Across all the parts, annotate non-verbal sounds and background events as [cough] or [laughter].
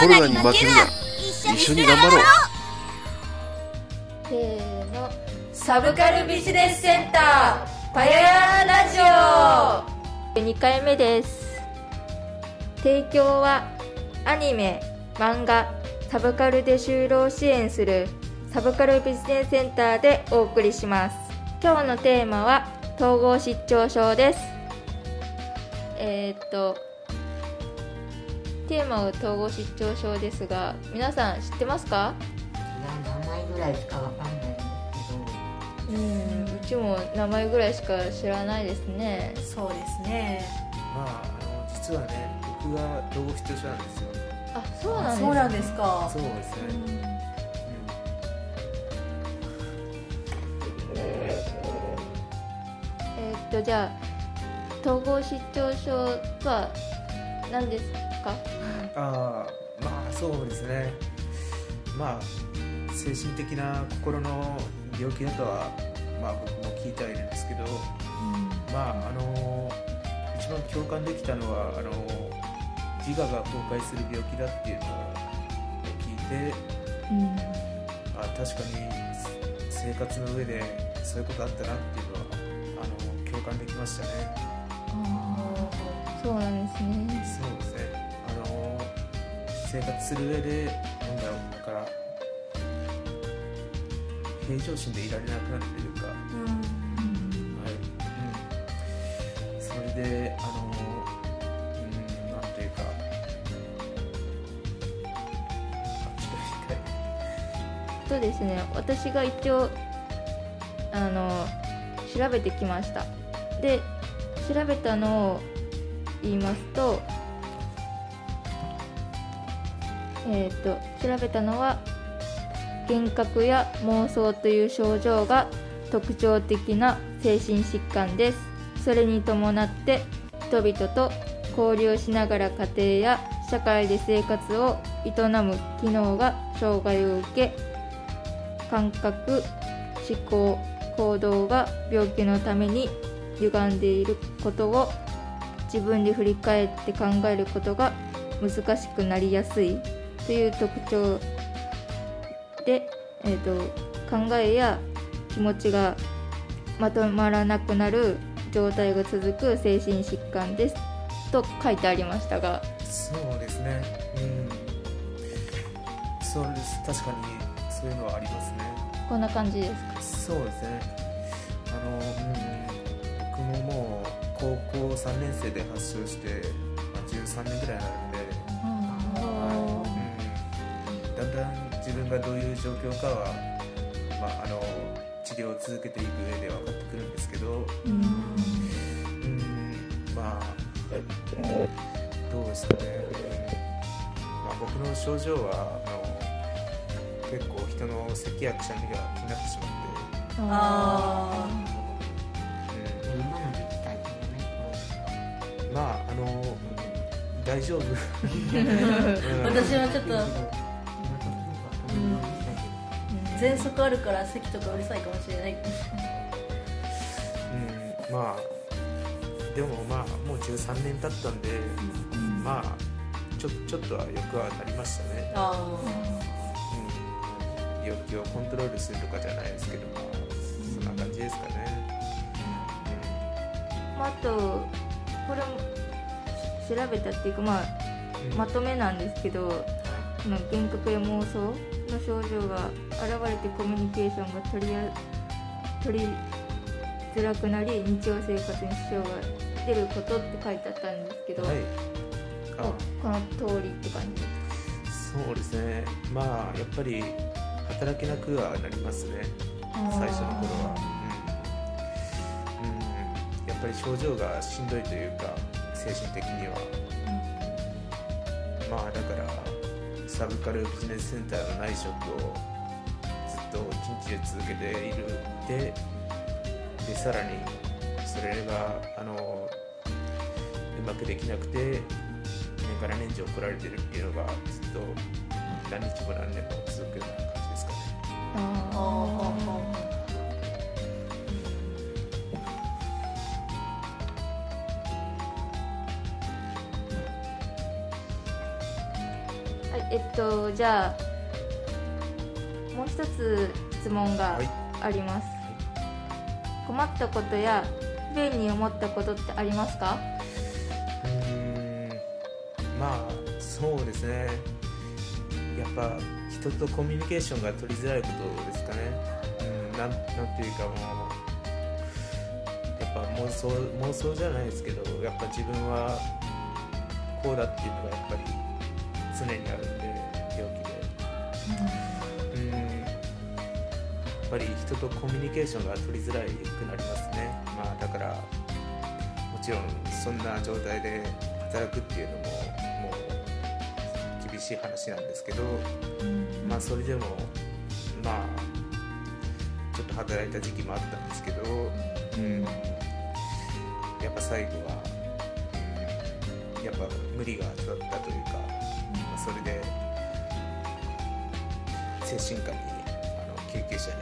コロナに負けるな一緒に頑張ろうせーのサブカルビジネスセンターパヤヤラジオ。2回目です。提供はアニメ漫画サブカルで就労支援するサブカルビジネスセンターでお送りします。今日のテーマは統合失調症です。えー、っとテーマは統合失調症ですが皆さん知ってますか？名前ぐらいしかわかんないんですうんうちも名前ぐらいしか知らないですね。そうですね。まあ、あの実はね、僕が統合失調症なんですよ。あそうなんですそうなんですかそうですね。えーっとじゃあ統合失調症とは何ですか？ああ、まあ、そうですね。まあ、精神的な心の病気だとは、まあ、僕も聞いてはいるんですけど。まあ、あの、一番共感できたのは、あの。自我が崩壊する病気だっていうのを聞いて。うんあ、確かに生活の上でそういうことあったなっていうのはあの共感できましたね。そうなんですねそうですね。生活する上でなんだろうだから平常心でいられなくなるというか、はい、うん、それであのうんなんというか。そうですね。私が一応あの調べてきました。で調べたのを言いますとえっ、と調べたのは幻覚や妄想という症状が特徴的な精神疾患です。それに伴って人々と交流しながら家庭や社会で生活を営む機能が障害を受け感覚思考行動が病気のために歪んでいることを自分で振り返って考えることが難しくなりやすい。という特徴で、えー、と考えや気持ちがまとまらなくなる状態が続く精神疾患ですと書いてありましたがそうですね。うん。そうです。確かにそういうのはありますね。こんな感じですか？そうですね。あの、うん、僕ももう高校3年生で発症して、まあ、13年ぐらいになるんで、自分がどういう状況かは、まあ、あの治療を続けていく上で分かってくるんですけど、うん、まあどうですかね、まあ、僕の症状はあの結構人の咳やくしゃみが気になってしまって、あうん。まああの大丈夫、ー [laughs] 私はちょっと喘息あるから咳とかうるさいかもしれないうん、まあでもまあもう13年経ったん。で、まあちょちょっとはよくはなりましたね、あうん、病気をコントロールするとかじゃないですけどまあそん。な感じですかね、まあ、あとこれも調べたっていうか、まあ、うん。まとめなん。ですけど幻覚や妄想の症状が現れてコミュニケーションが取りや取りづらくなり日常生活に支障が出ることって書いてあったんですけど、はい。あ。ここの通りって感じそうですね。まあやっぱり働けなくはなりますね。最初の頃は、うん。うん、やっぱり症状がしんどいというか精神的には、まあだからサブカルビジネスセンターの内職をずっと一日で続けているででさらにそれがあのうまくできなくて年から年中怒られてるっていうのがずっと何日も何年も続くような感じですかね。えっとじゃあもう一つ質問がはい。あります、困ったことや不便に思ったことってありますか？うーんまあそうですね。やっぱ人とコミュニケーションが取りづらいことですかね、うん、なんなんていうかもうやっぱ妄想妄想じゃないですけどやっぱ自分はこうだっていうのがやっぱり常にあるぱり人とコミュニケーションが取りづらいくなりますね。まあだからもちろんそんな状態で働くっていうのももう厳しい話なんですけど、まあそれでもまあちょっと働いた時期もあったんですけど、うん、やっぱ最後は、うん、やっぱ無理がたったというか、まあそれで精神科に救急車で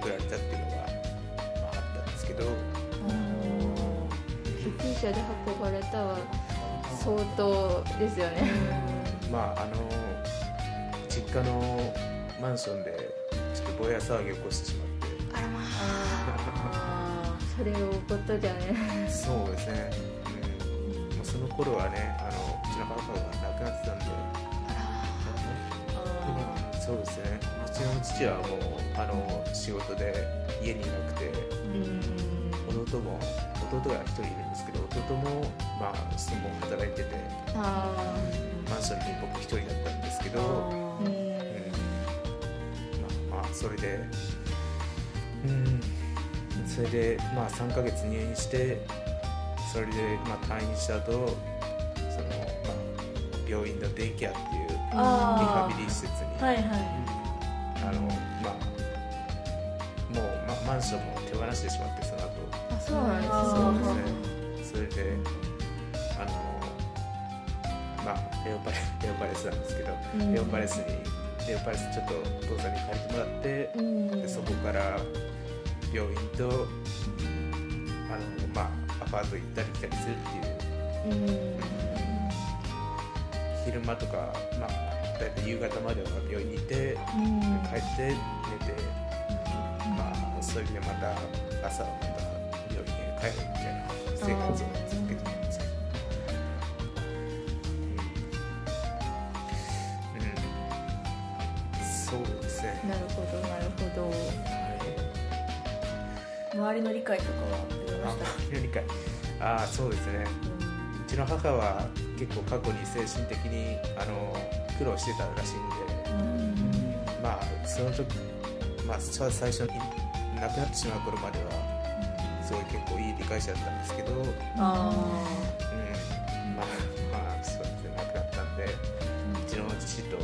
送られたっていうのが、まあ、あったんですけど。救急車で運ばれたは相当ですよね。まああの実家のマンションでちょっとぼや騒ぎを起こしてしまって。それをことじゃね。そうですね、うん、もうその頃はねあのうちの母が亡くなってたんで。そうですね。うちの父はもうあの仕事で家にいなくて。弟も弟が一人いるんですけど弟もまあその働いててあマンションに僕一人だったんですけど、あうん。まあまあそれでうん。それでまあ3ヶ月入院してそれでまあ退院した後そのまあ病院のデイケアっていうリハあビリ施設に、あはいはいあのまあもう、ま、マンションも手放してしまってその後。あそうなんですそうねですね。それであのまあレオパレレ [laughs] オパレスなんですけど、うん。レオパレスにレオパレスちょっとお父さんに借りてもらって、うん。でそこから病院とあの、まあ、アパート行ったり来たりするっていう。うん。昼間とか、まあ、だいたい夕方までは病院にいてうん。帰って寝て、まあ、それでまた朝はまた病院へ帰るみたいな生活を続けてたんですけど、うん。うん、そうですね、なるほどなるほど。はい、周りの理解とかは周りの理解。ああそうですね。うちの母は結構過去に精神的にあの苦労してたらしいんで、まあその時まあさ最初に亡くなってしまう頃まではすごい結構いい理解者だったんですけど、うん、あまあまあそうですね亡くなったんで、うちの父と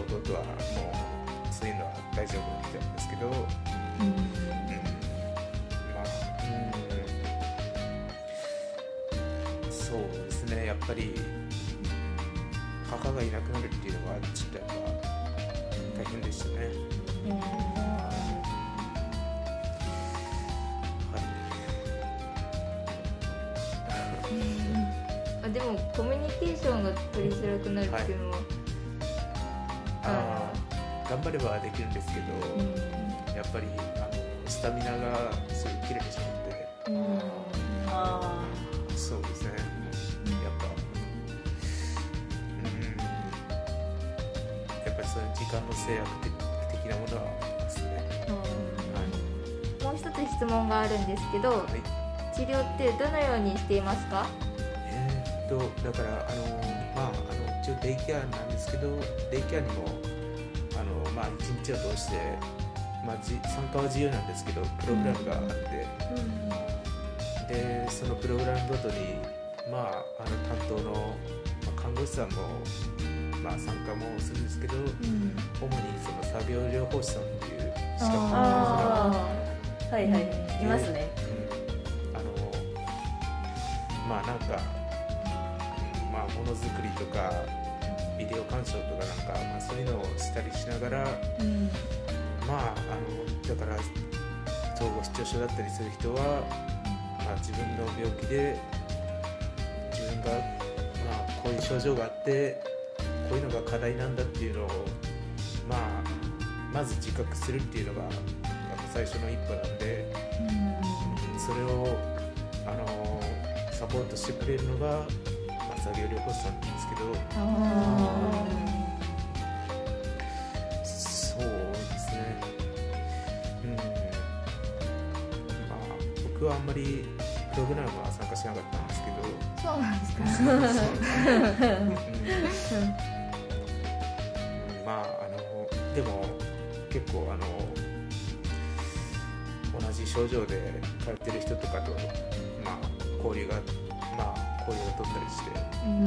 弟はもうそういうのは大丈夫だったんですけど、うん、まあうん。そうですね。やっぱり母がいなくなるっていうのはちょっとやっぱ大変でしたね。あでもコミュニケーションが取りづらくなるっていうのは、あー頑張ればできるんですけど、やっぱりあのスタミナがすごい切れてしまっそういう時間の制約的的なものはありますね。もう一つ質問があるんですけどはい、はい治療ってどのようにしていますか？えーっとだからあのまああの一応デイケアなんですけどデイケアにもあのまあ一日を通してまあじ参加は自由なんですけどプログラムがあって、でそのプログラムごとにまああの担当の、まあ、看護師さんもまあ参加もするんですけど、主にその作業療法士さんっていう資格あがあはいはい。いますね。うん。あのまあなんか、うんまあものづくりとかビデオ鑑賞とかなんか、まあ、そういうのをしたりしながら、まああのだから統合失調症だったりする人は、まあ、自分の病気で自分が、まあ、こういう症状があってこういうのが課題なんだっていうのを、まあ、まず自覚するっていうのがやっぱ最初の一歩なんでそれを、あのサポートしてくれるのが、まあ、作業療法士さんなんですけど。そうですね。うん。まあ僕はあんまりプログラムは参加しなかったんですけど。そうなんですか。うん。まああのでも結構あの同じ症状で通ってる人とかと、まあ、交流がまあ交流が取ったりして、うん。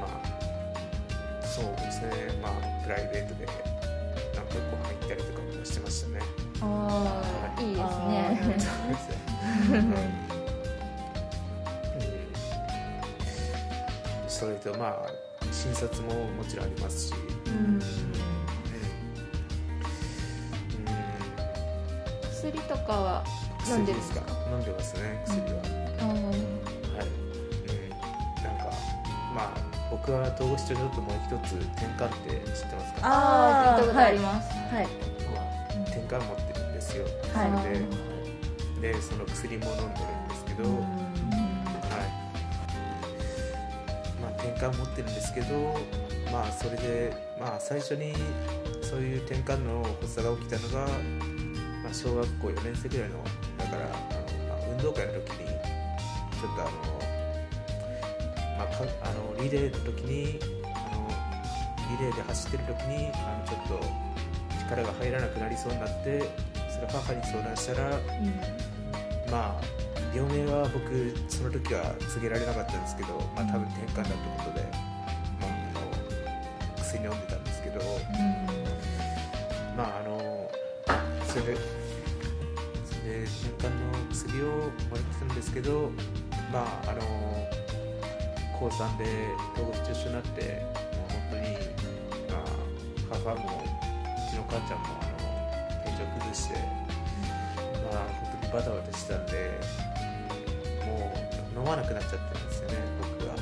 まあそうですね。まあプライベートでなんかご飯行ったりとかもしてましたね。ああい。いですね。[laughs] うん。それとまあ診察ももちろんありますし、うん。うん。薬とかは飲んでるんですか？飲んでますね薬は、あーはい、うん、なんかまあ僕は統合失調症ともう一つ転換って知ってますか？あー聞いたことあります。はい。転換持ってるんですよ、はい。それででその薬も飲んでるんですけど、はい換持ってるんですけど、まあ、それで、まあ、最初にそういう転換の発作が起きたのが、まあ、小学校4年生ぐらいのだからあの、まあ、運動会の時にちょっとあの、まあ、かあのリレーの時にあのリレーで走ってる時にあのちょっと力が入らなくなりそうになってそれ母に相談したら、まあ病名は僕その時は告げられなかったんですけど、まあ、多分転換だってことで、まあ、薬飲んでたんですけど、まああのそれでそれで転換の薬をもらってたんですけどまああの高3で統合失調症になってもう本当に、まあ、母もうちの母ちゃんもあの体調崩して、まあ本当にバタバタしてたんでもう飲まなくなっちゃったんですよね僕は。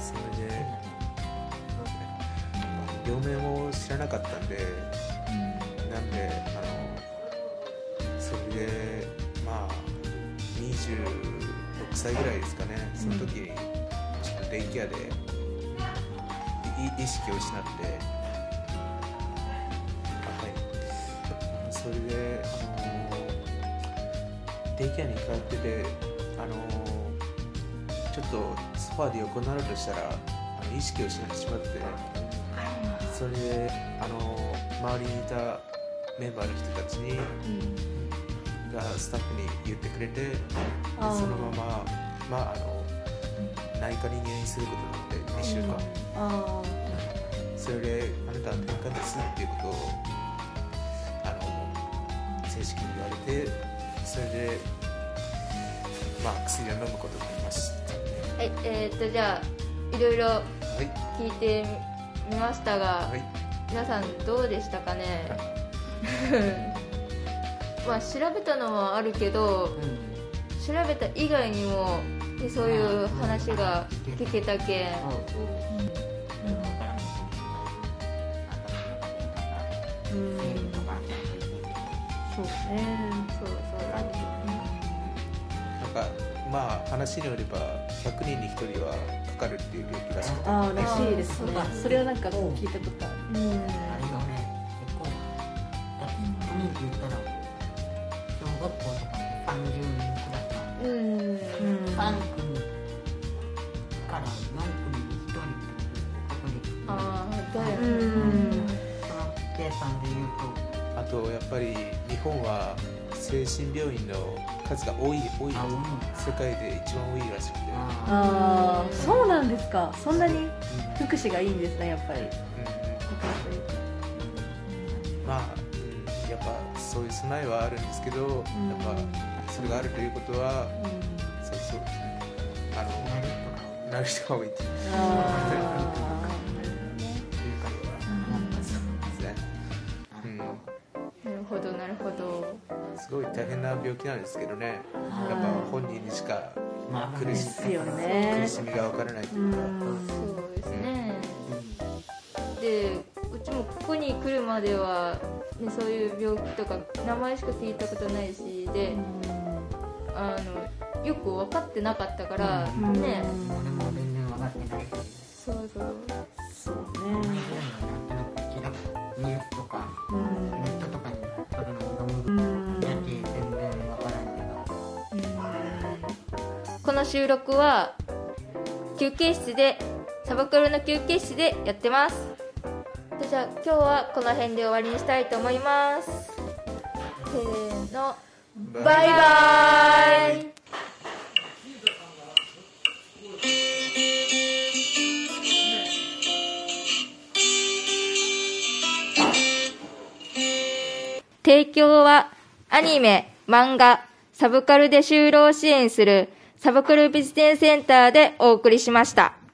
それで病名も知らなかったんで、なんであのそれでまあ26歳ぐらいですかねその時にちょっとデイケアでい意識を失ってケアに通っててあのちょっとソファーで横になろうとしたらあの意識を失ってしまってそれであの周りにいたメンバーの人たちにがスタッフに言ってくれてそのまま、まあ、あの内科に入院することになって2週間。あそれであなたは転換ですっていうことをあの正式に言われてそれで、まあ、薬を飲むことになりましたはいえー、っとじゃあいろいろはい。聞いてみましたが、はい。皆さんどうでしたかね？[laughs] まあ調べたのはあるけど調べた以外にもでそういう話が聞けたけん。そうねそうそうなん。ですよなんかまあ話によれば100人に1人はかかるっていう病気らしくて。ああらしいですね。それはなんか聞いたことあるあれがね結構だって100人って言ったら小学校とかで30人クラスなんでうんうん3組から4組に1人ってことああだようねんその計算で言うとあとやっぱり日本は精神病院の数が多い多い世界で一番多いらしくて、あああそうなんですか。そんなに福祉がいいんですねやっぱり。うんうんまあ、うん、やっぱそういう備えはあるんですけど、やっぱそれがあるということは、そうそうあのなる人が多いってすごい大変な病気なんですけどね。やっぱ本人にしかまあ苦しね。苦しみが分からないとういうか、ん。そうですね。でうちもここに来るまでは、ね、そういう病気とか名前しか聞いたことないしであのよく分かってなかったから、うん。ね俺も全然分かってないそうそう収録は休憩室でサバクルの休憩室でやってます。じゃあ今日はこの辺で終わりにしたいと思います。せーの。バイバイ。提供はアニメ、漫画、サブカルで就労支援するサブクルビジネスセンターでお送りしました。